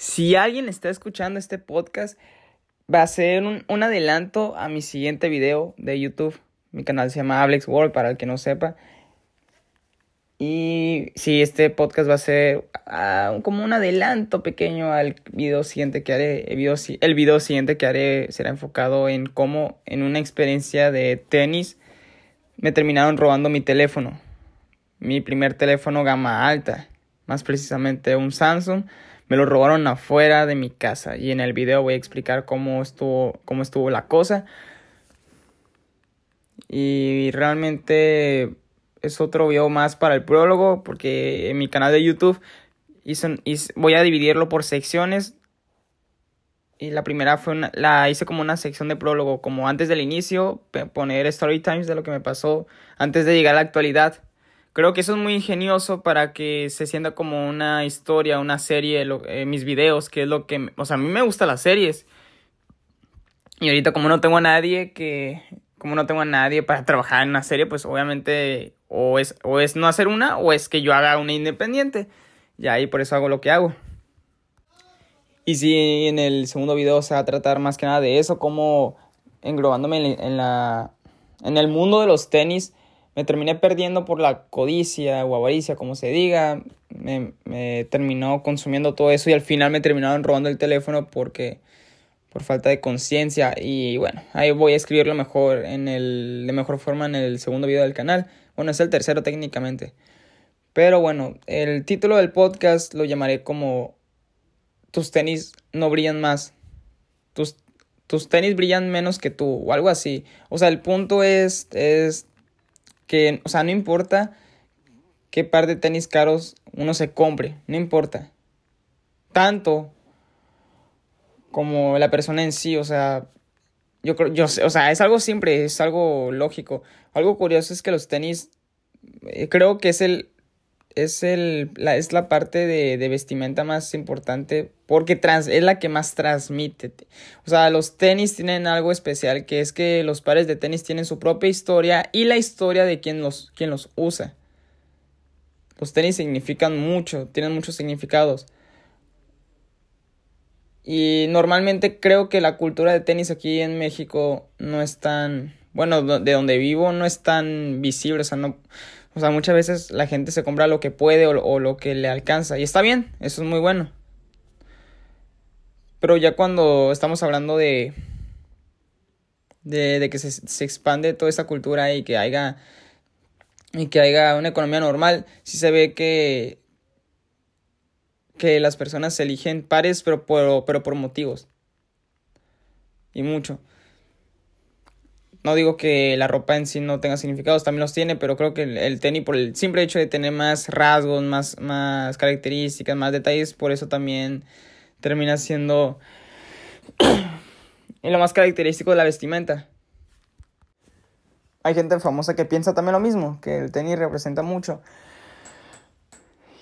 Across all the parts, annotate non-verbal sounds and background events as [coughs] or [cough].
Si alguien está escuchando este podcast, va a ser un, adelanto a mi siguiente video de YouTube. Mi canal se llama Alex World, para el que no sepa. Y sí, este podcast va a ser uh, como un adelanto pequeño al video siguiente que haré. El video siguiente que haré será enfocado en cómo en una experiencia de tenis me terminaron robando mi teléfono. Mi primer teléfono gama alta, más precisamente un Samsung. Me lo robaron afuera de mi casa y en el video voy a explicar cómo estuvo, cómo estuvo la cosa. Y realmente es otro video más para el prólogo porque en mi canal de YouTube voy a dividirlo por secciones. Y la primera fue una, la hice como una sección de prólogo, como antes del inicio, poner story times de lo que me pasó antes de llegar a la actualidad. Creo que eso es muy ingenioso para que se sienta como una historia, una serie, lo, eh, mis videos, que es lo que, o sea, a mí me gustan las series. Y ahorita como no tengo a nadie que, como no tengo a nadie para trabajar en una serie, pues obviamente o es, o es no hacer una o es que yo haga una independiente. Y ahí por eso hago lo que hago. Y si en el segundo video se va a tratar más que nada de eso, como englobándome en, la, en el mundo de los tenis, me terminé perdiendo por la codicia o avaricia, como se diga. Me, terminó consumiendo todo eso y al final me terminaron robando el teléfono porque por falta de conciencia y bueno, ahí voy a escribirlo mejor en el de mejor forma en el segundo video del canal. Bueno, es el tercero técnicamente. Pero bueno, el título del podcast lo llamaré como tus tenis no brillan más. Tus, tus tenis brillan menos que tú o algo así. O sea, el punto es es que o sea, no importa qué par de tenis caros uno se compre, no importa. Tanto como la persona en sí, o sea, yo creo, yo o sea, es algo simple, es algo lógico. Algo curioso es que los tenis, eh, creo que es el, es el, la, es la parte de, de vestimenta más importante porque trans, es la que más transmite. O sea, los tenis tienen algo especial que es que los pares de tenis tienen su propia historia y la historia de quien los, quien los usa. Los tenis significan mucho, tienen muchos significados. Y normalmente creo que la cultura de tenis aquí en México no es tan, bueno, de donde vivo no es tan visible, o sea, no, o sea, muchas veces la gente se compra lo que puede o, lo que le alcanza y está bien, eso es muy bueno. Pero ya cuando estamos hablando de, de, que se, se, expande toda esa cultura y que haya, y que haya una economía normal, sí se ve que que las personas eligen pares, pero por, pero por motivos. Y mucho. No digo que la ropa en sí no tenga significados, también los tiene, pero creo que el, tenis, por el simple hecho de tener más rasgos, más, más características, más detalles, por eso también termina siendo [clears throat] lo más característico de la vestimenta. Hay gente famosa que piensa también lo mismo, que el tenis representa mucho.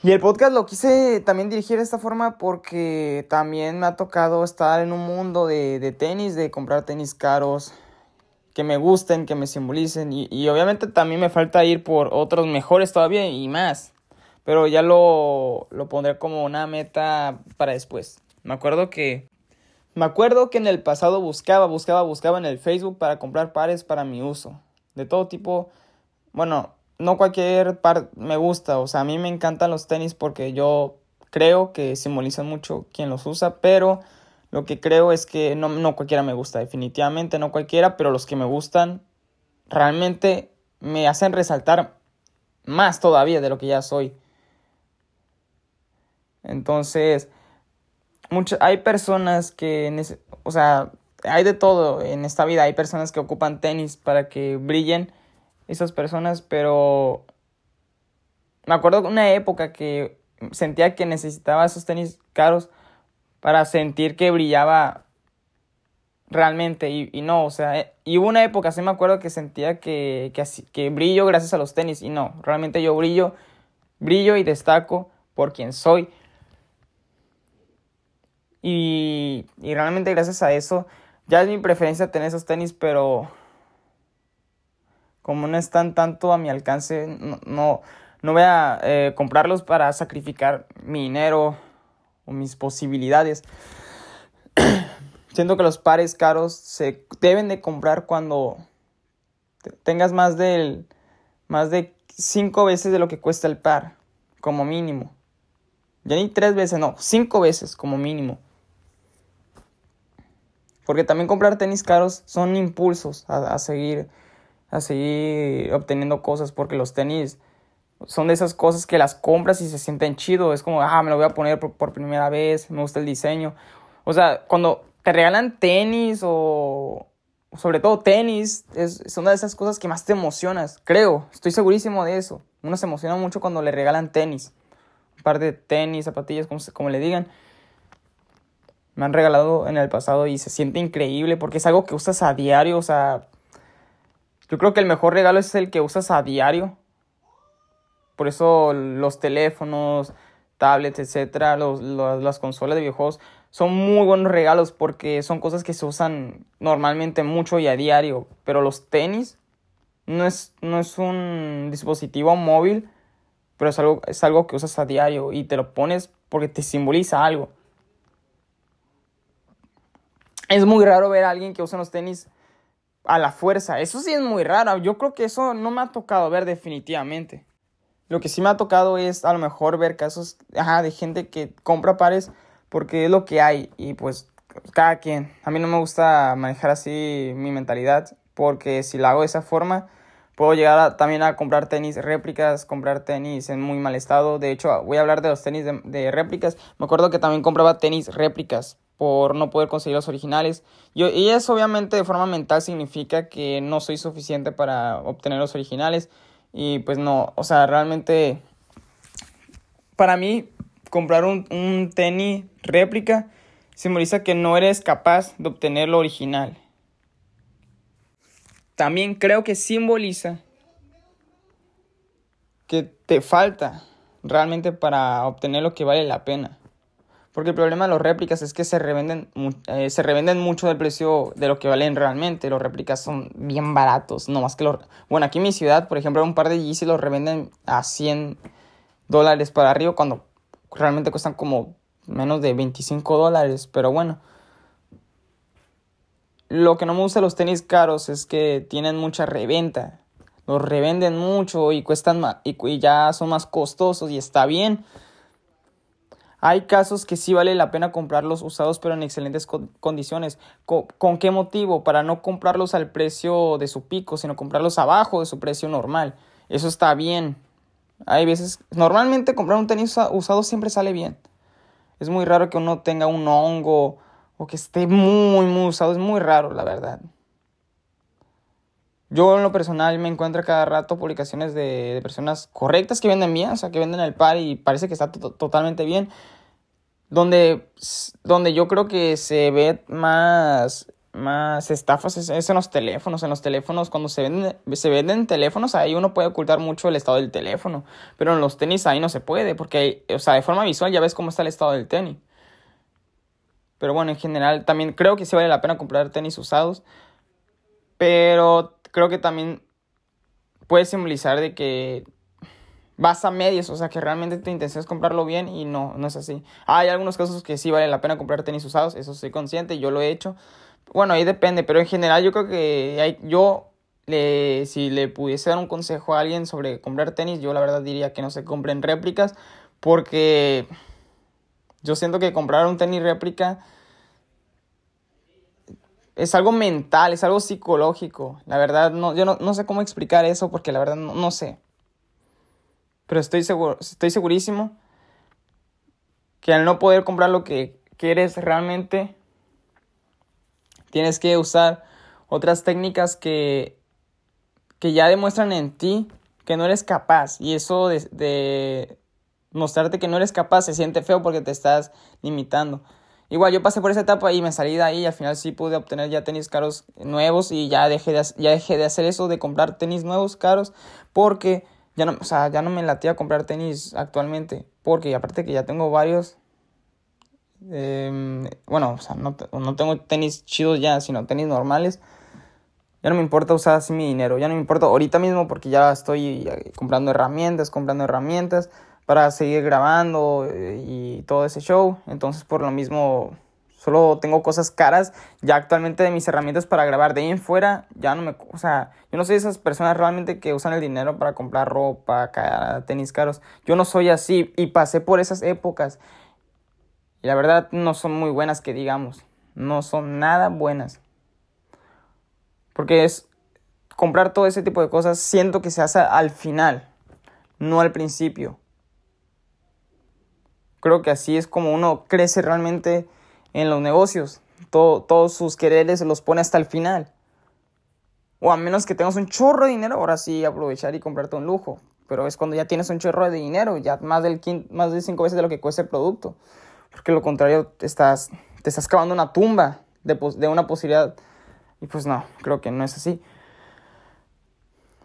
Y el podcast lo quise también dirigir de esta forma porque también me ha tocado estar en un mundo de, de tenis, de comprar tenis caros, que me gusten, que me simbolicen. Y, y, obviamente también me falta ir por otros mejores todavía y más. Pero ya lo, lo pondré como una meta para después. Me acuerdo que... Me acuerdo que en el pasado buscaba, buscaba, buscaba en el Facebook para comprar pares para mi uso. De todo tipo. Bueno, no cualquier par me gusta, o sea, a mí me encantan los tenis porque yo creo que simbolizan mucho quien los usa, pero lo que creo es que no, no cualquiera me gusta, definitivamente no cualquiera, pero los que me gustan realmente me hacen resaltar más todavía de lo que ya soy. Entonces, hay personas que, o sea, hay de todo en esta vida, hay personas que ocupan tenis para que brillen esas personas, pero me acuerdo de una época que sentía que necesitaba esos tenis caros para sentir que brillaba realmente y, y no, o sea, eh, y hubo una época, sí me acuerdo que sentía que, que, que brillo gracias a los tenis y no, realmente yo brillo, brillo y destaco por quien soy. Y, y realmente gracias a eso, ya es mi preferencia tener esos tenis, pero como no están tanto a mi alcance, no, no, voy a eh, comprarlos para sacrificar mi dinero o mis posibilidades. [clears throat] Siento que los pares caros se deben de comprar cuando tengas más del más de cinco veces de lo que cuesta el par, como mínimo. Ya ni tres veces, no, cinco veces como mínimo. Porque también comprar tenis caros son impulsos a, seguir, a seguir obteniendo cosas. Porque los tenis son de esas cosas que las compras y se sienten chido. Es como, ah, me lo voy a poner por, primera vez, me gusta el diseño. O sea, cuando te regalan tenis o, sobre todo tenis, es, una de esas cosas que más te emocionas, creo, estoy segurísimo de eso. Uno se emociona mucho cuando le regalan tenis, un par de tenis, zapatillas, como, como le digan. Me han regalado en el pasado y se siente increíble porque es algo que usas a diario, o sea, yo creo que el mejor regalo es el que usas a diario. Por eso los teléfonos, tablets, etcétera, los, las consolas de videojuegos son muy buenos regalos porque son cosas que se usan normalmente mucho y a diario. Pero los tenis no es, no es un dispositivo móvil, pero es algo, es algo que usas a diario y te lo pones porque te simboliza algo. Es muy raro ver a alguien que usa los tenis a la fuerza. Eso sí es muy raro. Yo creo que eso no me ha tocado ver definitivamente. Lo que sí me ha tocado es a lo mejor ver casos de gente que compra pares porque es lo que hay y pues cada quien. A mí no me gusta manejar así mi mentalidad porque si lo hago de esa forma puedo llegar también a comprar tenis réplicas, comprar tenis en muy mal estado. De hecho, voy a hablar de los tenis de, de réplicas. Me acuerdo que también compraba tenis réplicas por no poder conseguir los originales. Yo, y eso obviamente de forma mental significa que no soy suficiente para obtener los originales. Y pues no, o sea, realmente para mí comprar un, un tenis réplica simboliza que no eres capaz de obtener lo original. También creo que simboliza que te falta realmente para obtener lo que vale la pena. Porque el problema de los réplicas es que se revenden, eh, se revenden mucho del precio de lo que valen realmente. Los réplicas son bien baratos. No más que los... Bueno, aquí en mi ciudad, por ejemplo, un par de Yeezy los revenden a 100 dólares para arriba cuando realmente cuestan como menos de 25 dólares. Pero bueno. Lo que no me gusta de los tenis caros es que tienen mucha reventa. Los revenden mucho y cuestan más, y ya son más costosos y está bien hay casos que sí vale la pena comprarlos usados pero en excelentes condiciones. ¿Con, qué motivo? Para no comprarlos al precio de su pico, sino comprarlos abajo de su precio normal. Eso está bien. Hay veces, normalmente comprar un tenis usado siempre sale bien. Es muy raro que uno tenga un hongo o que esté muy, muy usado. Es muy raro, la verdad. Yo en lo personal me encuentro cada rato publicaciones de, personas correctas que venden bien, o sea, que venden el par y parece que está totalmente bien. Donde, donde yo creo que se ve más, más estafas es, en los teléfonos. En los teléfonos, cuando se venden, se venden teléfonos, ahí uno puede ocultar mucho el estado del teléfono. Pero en los tenis ahí no se puede, porque, o sea, de forma visual ya ves cómo está el estado del tenis. Pero bueno, en general también creo que sí vale la pena comprar tenis usados. Pero creo que también puede simbolizar de que vas a medias, o sea que realmente tu intención es comprarlo bien y no, no es así. Hay algunos casos que sí vale la pena comprar tenis usados, eso soy consciente, yo lo he hecho. Bueno, ahí depende, pero en general yo creo que hay, yo le, si le pudiese dar un consejo a alguien sobre comprar tenis, yo la verdad diría que no se compren réplicas porque yo siento que comprar un tenis réplica es algo mental, es algo psicológico. La verdad, no, yo no, sé cómo explicar eso porque la verdad no, sé. Pero estoy, seguro, estoy segurísimo que al no poder comprar lo que quieres realmente, tienes que usar otras técnicas que, que ya demuestran en ti que no eres capaz. Y eso de, de mostrarte que no eres capaz se siente feo porque te estás limitando. Igual yo pasé por esa etapa y me salí de ahí y al final sí pude obtener ya tenis caros nuevos y ya dejé de, ya dejé de hacer eso de comprar tenis nuevos caros porque ya no, o sea, ya no me latía comprar tenis actualmente porque aparte que ya tengo varios em, bueno, o sea, no, no tengo tenis chidos ya, sino tenis normales. Ya no me importa usar así mi dinero, ya no me importa ahorita mismo porque ya estoy comprando herramientas, comprando herramientas para seguir grabando eh, y todo ese show. Entonces por lo mismo solo tengo cosas caras. Ya actualmente de mis herramientas para grabar de ahí en fuera, ya no me... O sea, yo no soy esas personas realmente que usan el dinero para comprar ropa, tenis caros. Yo no soy así y pasé por esas épocas. Y la verdad no son muy buenas que digamos. No son nada buenas. Porque es comprar todo ese tipo de cosas, siento que se hace al final, no al principio. Creo que así es como uno crece realmente en los negocios. todos sus quereres se los pone hasta el final. O a menos que tengas un chorro de dinero, ahora sí aprovechar y comprarte un lujo. Pero es cuando ya tienes un chorro de dinero, ya más, del más de cinco veces de lo que cuesta el producto. Porque lo contrario, te estás, te estás cavando una tumba de, de una posibilidad y pues no, creo que no es así.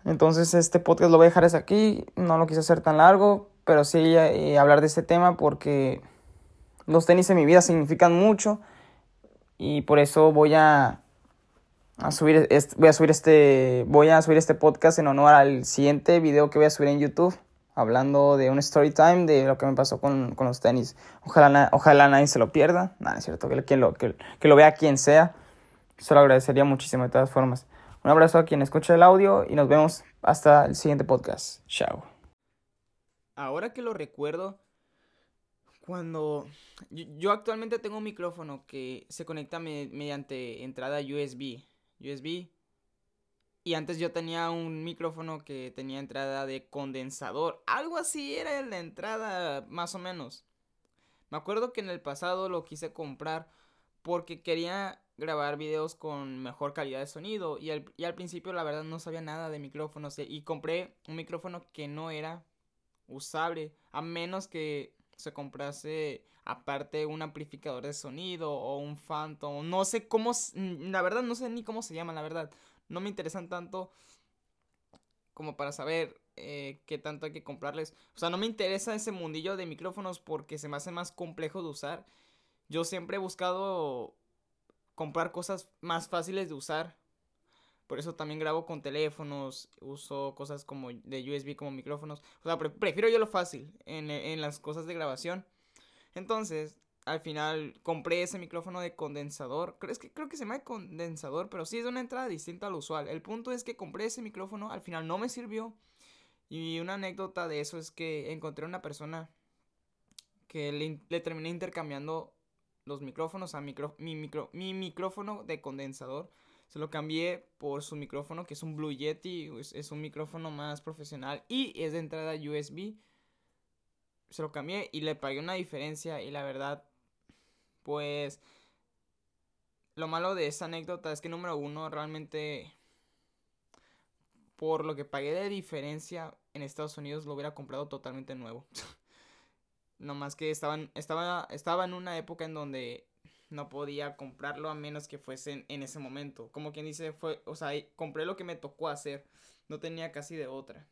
Entonces este podcast lo voy a dejar hasta aquí. No lo quise hacer tan largo, pero sí eh, hablar de este tema porque los tenis en mi vida significan mucho y por eso voy a, a subir este, voy a subir este voy a subir este podcast en honor al siguiente video que voy a subir en YouTube hablando de un story time de lo que me pasó con, con los tenis. Ojalá, ojalá nadie se lo pierda. Nada, es cierto, que, lo, que, que lo vea quien sea. Se lo agradecería muchísimo de todas formas. Un abrazo a quien escucha el audio y nos vemos hasta el siguiente podcast. Chao. Ahora que lo recuerdo, cuando yo, actualmente tengo un micrófono que se conecta mediante entrada USB. USB. Y antes yo tenía un micrófono que tenía entrada de condensador. Algo así era la entrada, más o menos. Me acuerdo que en el pasado lo quise comprar porque quería grabar videos con mejor calidad de sonido y al, y al principio la verdad no sabía nada de micrófonos y compré un micrófono que no era usable a menos que se comprase aparte un amplificador de sonido o un Phantom, no sé cómo, la verdad no sé ni cómo se llama, la verdad, no me interesan tanto como para saber eh, qué tanto hay que comprarles, o sea, no me interesa ese mundillo de micrófonos porque se me hace más complejo de usar, yo siempre he buscado comprar cosas más fáciles de usar. Por eso también grabo con teléfonos, uso cosas como de USB como micrófonos. O sea, prefiero yo lo fácil en, las cosas de grabación. Entonces, al final compré ese micrófono de condensador. Creo, que, creo que se llama condensador, pero sí es una entrada distinta al usual. El punto es que compré ese micrófono, al final no me sirvió. Y una anécdota de eso es que encontré una persona que le, le terminé intercambiando los micrófonos a micro, mi, micro, mi micrófono de condensador. Se lo cambié por su micrófono, que es un Blue Yeti. Es, un micrófono más profesional y es de entrada USB. Se lo cambié y le pagué una diferencia. Y la verdad, pues. Lo malo de esa anécdota es que, número uno, realmente. Por lo que pagué de diferencia en Estados Unidos, lo hubiera comprado totalmente nuevo. [laughs] No más que estaban, estaba, estaba en una época en donde no podía comprarlo a menos que fuese en, ese momento. Como quien dice, fue, o sea, compré lo que me tocó hacer. No tenía casi de otra.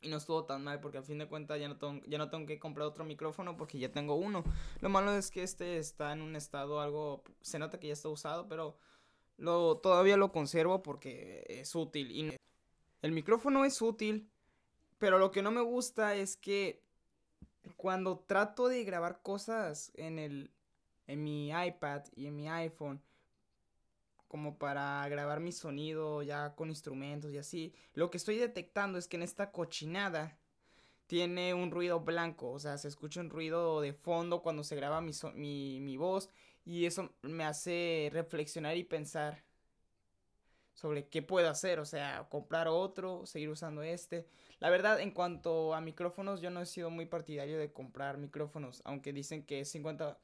Y no estuvo tan mal porque al fin de cuentas ya no, tengo, ya no tengo que comprar otro micrófono porque ya tengo uno. Lo malo es que este está en un estado algo... Se nota que ya está usado, pero lo, todavía lo conservo porque es útil. Y el micrófono es útil, pero lo que no me gusta es que cuando trato de grabar cosas en el en mi iPad y en mi iPhone como para grabar mi sonido ya con instrumentos y así, lo que estoy detectando es que en esta cochinada tiene un ruido blanco, o sea, se escucha un ruido de fondo cuando se graba mi, mi, mi voz y eso me hace reflexionar y pensar sobre qué puedo hacer, o sea, comprar otro, seguir usando este. La verdad, en cuanto a micrófonos, yo no he sido muy partidario de comprar micrófonos, aunque dicen que es 50,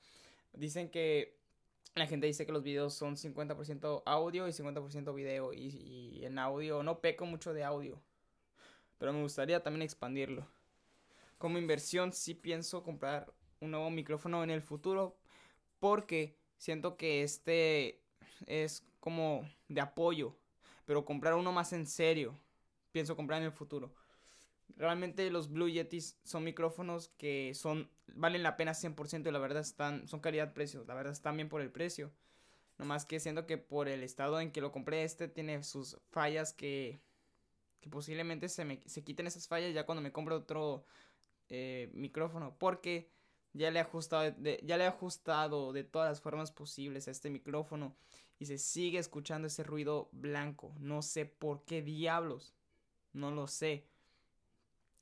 dicen que la gente dice que los videos son 50% audio y 50% video, y, en audio no peco mucho de audio, pero me gustaría también expandirlo. Como inversión sí pienso comprar un nuevo micrófono en el futuro, porque siento que este es como de apoyo, pero comprar uno más en serio, pienso comprar en el futuro. Realmente los Blue Yetis son micrófonos que son valen la pena 100% y la verdad están son calidad-precio, la verdad están bien por el precio. Nomás que siento que por el estado en que lo compré este tiene sus fallas que que posiblemente se me se quiten esas fallas ya cuando me compre otro eh, micrófono porque ya le he ajustado ya le he ajustado de todas las formas posibles a este micrófono y se sigue escuchando ese ruido blanco. No sé por qué diablos. No lo sé.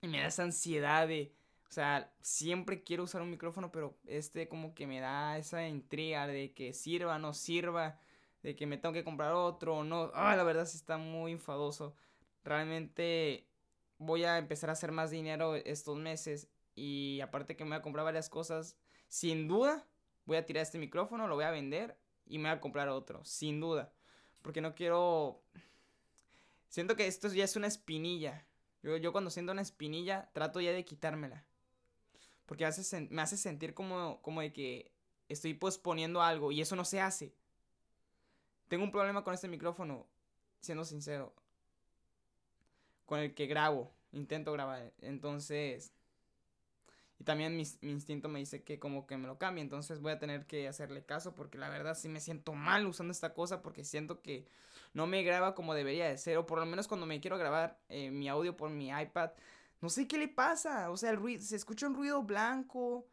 Y me da esa ansiedad de, o sea, siempre quiero usar un micrófono, pero este como que me da esa intriga de que sirva, no sirva, de que me tengo que comprar otro o no. Ah, la verdad sí está muy enfadoso. Realmente voy a empezar a hacer más dinero estos meses y aparte que me voy a comprar varias cosas, sin duda voy a tirar este micrófono, lo voy a vender y me voy a comprar otro, sin duda. Porque no quiero... Siento que esto ya es una espinilla. Yo, yo cuando siento una espinilla trato ya de quitármela. Porque hace, me hace sentir como, como de que estoy posponiendo algo y eso no se hace. Tengo un problema con este micrófono, siendo sincero. Con el que grabo, intento grabar. Entonces... Y también mi, mi, instinto me dice que como que me lo cambie. Entonces voy a tener que hacerle caso porque la verdad sí me siento mal usando esta cosa porque siento que no me graba como debería de ser. O por lo menos cuando me quiero grabar eh, mi audio por mi iPad no sé qué le pasa. O sea, el ruido, se escucha un ruido blanco.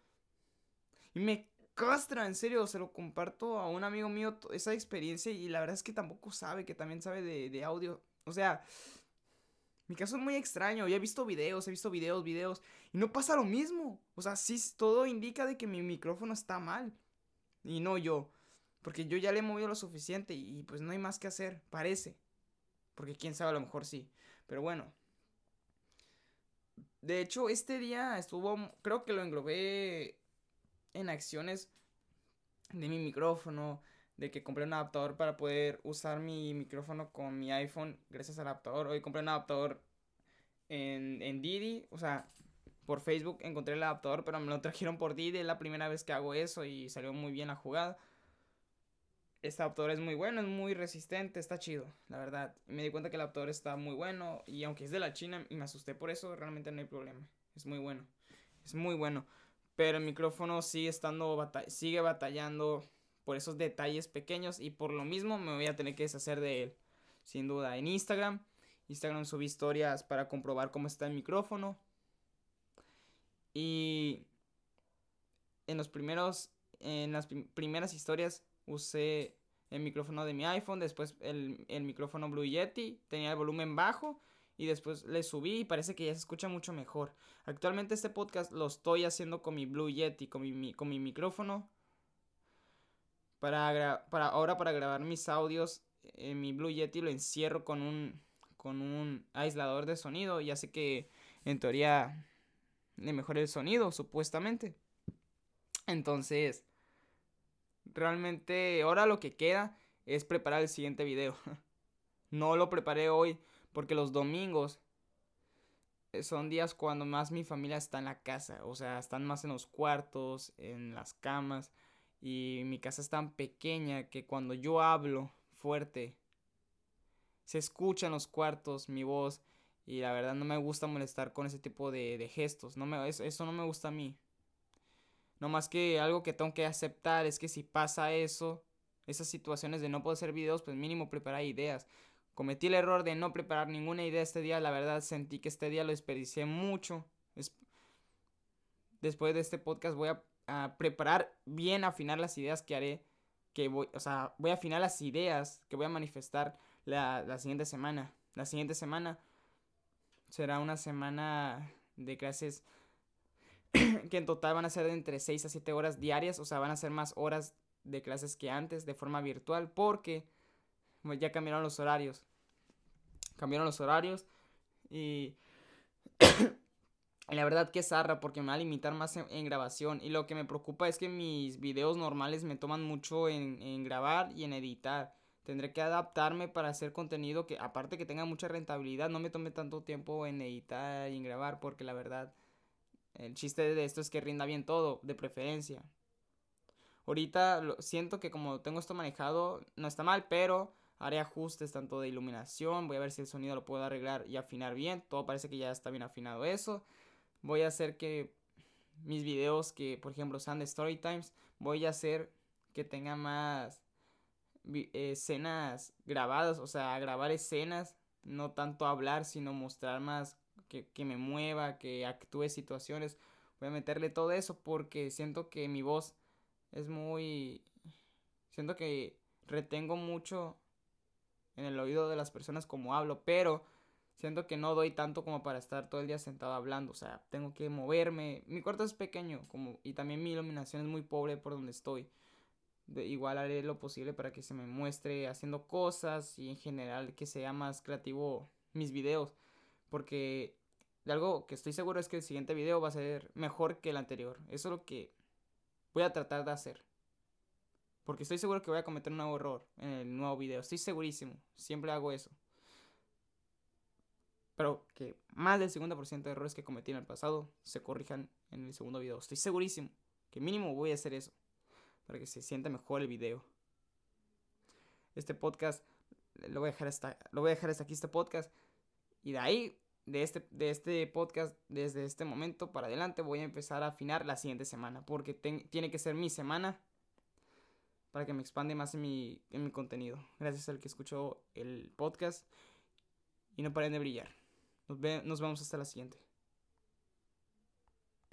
Y me castra, en serio. Se lo comparto a un amigo mío esa experiencia. Y la verdad es que tampoco sabe, que también sabe de, de audio. O sea, mi caso es muy extraño. Ya he visto videos, he visto videos, videos. Y no pasa lo mismo. O sea, sí, todo indica de que mi micrófono está mal. Y no yo. Porque yo ya le he movido lo suficiente y, y pues no hay más que hacer, parece. Porque quién sabe, a lo mejor sí. Pero bueno, de hecho, este día estuvo, creo que lo englobé en acciones de mi micrófono, de que compré un adaptador para poder usar mi micrófono con mi iPhone gracias al adaptador. Hoy compré un adaptador en, en Didi, o sea, por Facebook encontré el adaptador, pero me lo trajeron por Didi, es la primera vez que hago eso y salió muy bien la jugada este adaptador es muy bueno, es muy resistente, está chido, la verdad. me di cuenta que el adaptador está muy bueno y aunque es de la China y me asusté por eso, realmente no hay problema. Es muy bueno, es muy bueno. Pero el micrófono sigue estando, sigue batallando por esos detalles pequeños y por lo mismo me voy a tener que deshacer de él. Sin duda, en Instagram, Instagram subí historias para comprobar cómo está el micrófono. Y en los primeros, en las primeras historias usé el micrófono de mi iPhone, después el, micrófono Blue Yeti, tenía el volumen bajo y después le subí y parece que ya se escucha mucho mejor. Actualmente este podcast lo estoy haciendo con mi Blue Yeti, con mi, con mi micrófono. Para, para ahora para grabar mis audios en mi Blue Yeti lo encierro con un con un aislador de sonido y hace que en teoría le mejore el sonido supuestamente. Entonces, Realmente ahora lo que queda es preparar el siguiente video. [laughs] no lo preparé hoy porque los domingos son días cuando más mi familia está en la casa. O sea, están más en los cuartos, en las camas. Y mi casa es tan pequeña que cuando yo hablo fuerte, se escucha en los cuartos mi voz. Y la verdad no me gusta molestar con ese tipo de, de gestos. No me, eso no me gusta a mí. No más que algo que tengo que aceptar es que si pasa eso, esas situaciones de no poder hacer videos, pues mínimo preparar ideas. Cometí el error de no preparar ninguna idea este día, la verdad sentí que este día lo desperdicié mucho. Después de este podcast voy a, preparar bien, afinar las ideas que haré, que voy, o sea, voy a afinar las ideas que voy a manifestar la, la siguiente semana. La siguiente semana será una semana de clases [clears throat] que en total van a ser de entre 6 a 7 horas diarias, o sea, van a ser más horas de clases que antes de forma virtual porque ya cambiaron los horarios. Cambiaron los horarios y [clears throat] [coughs] la verdad que es zarra porque me va a limitar más en, grabación y lo que me preocupa es que mis videos normales me toman mucho en, en grabar y en editar. Tendré que adaptarme para hacer contenido que aparte que tenga mucha rentabilidad no me tome tanto tiempo en editar y en grabar porque la verdad el chiste de esto es que rinda bien todo, de preferencia. Ahorita lo, siento que como tengo esto manejado, no está mal, pero haré ajustes tanto de iluminación, voy a ver si el sonido lo puedo arreglar y afinar bien. Todo parece que ya está bien afinado eso. Voy a hacer que mis videos que, por ejemplo, sean de story times, voy a hacer que tenga más escenas grabadas, o sea, grabar escenas, no tanto hablar, sino mostrar más que, que me mueva, que actúe situaciones. Voy a meterle todo eso porque siento que mi voz es muy... Siento que retengo mucho en el oído de las personas como hablo, pero siento que no doy tanto como para estar todo el día sentado hablando, o sea, tengo que moverme. Mi cuarto es pequeño como y también mi iluminación es muy pobre por donde estoy. De, igual haré lo posible para que se me muestre haciendo cosas y en general que sea más creativo mis videos, porque de algo que estoy seguro es que el siguiente video va a ser mejor que el anterior. Eso es lo que voy a tratar de hacer. Porque estoy seguro que voy a cometer un nuevo error en el nuevo video. Estoy segurísimo. Siempre hago eso. Pero que más del 50% de errores que cometí en el pasado se corrijan en el segundo video. Estoy segurísimo que mínimo voy a hacer eso. Para que se sienta mejor el video. Este podcast lo voy a dejar hasta, lo voy a dejar hasta aquí este podcast. Y de ahí, de este, de este podcast, desde este momento para adelante, voy a empezar a afinar la siguiente semana. Porque tiene que ser mi semana para que me expande más en mi, en mi contenido. Gracias al que escuchó el podcast. Y no paren de brillar. Nos, ve, nos vemos hasta la siguiente.